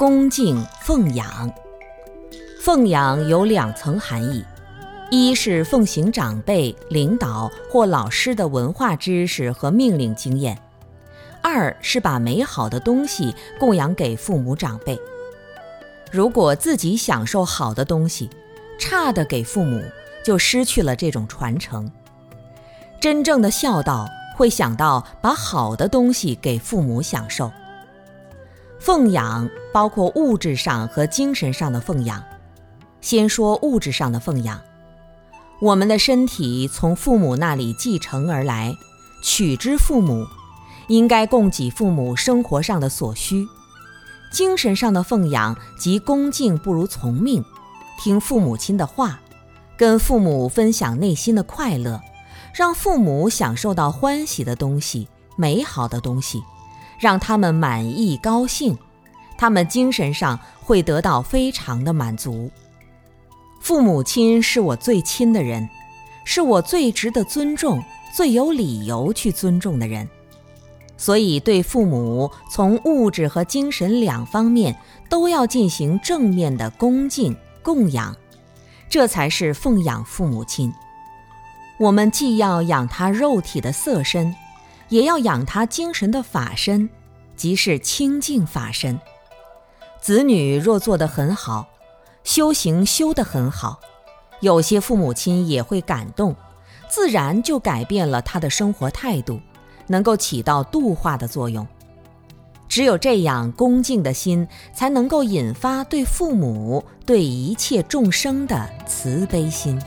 恭敬奉养，奉养有两层含义：一是奉行长辈、领导或老师的文化知识和命令经验；二是把美好的东西供养给父母长辈。如果自己享受好的东西，差的给父母，就失去了这种传承。真正的孝道会想到把好的东西给父母享受。奉养包括物质上和精神上的奉养。先说物质上的奉养，我们的身体从父母那里继承而来，取之父母，应该供给父母生活上的所需。精神上的奉养即恭敬不如从命，听父母亲的话，跟父母分享内心的快乐，让父母享受到欢喜的东西、美好的东西。让他们满意高兴，他们精神上会得到非常的满足。父母亲是我最亲的人，是我最值得尊重、最有理由去尊重的人，所以对父母从物质和精神两方面都要进行正面的恭敬供养，这才是奉养父母亲。我们既要养他肉体的色身。也要养他精神的法身，即是清净法身。子女若做得很好，修行修得很好，有些父母亲也会感动，自然就改变了他的生活态度，能够起到度化的作用。只有这样恭敬的心，才能够引发对父母、对一切众生的慈悲心。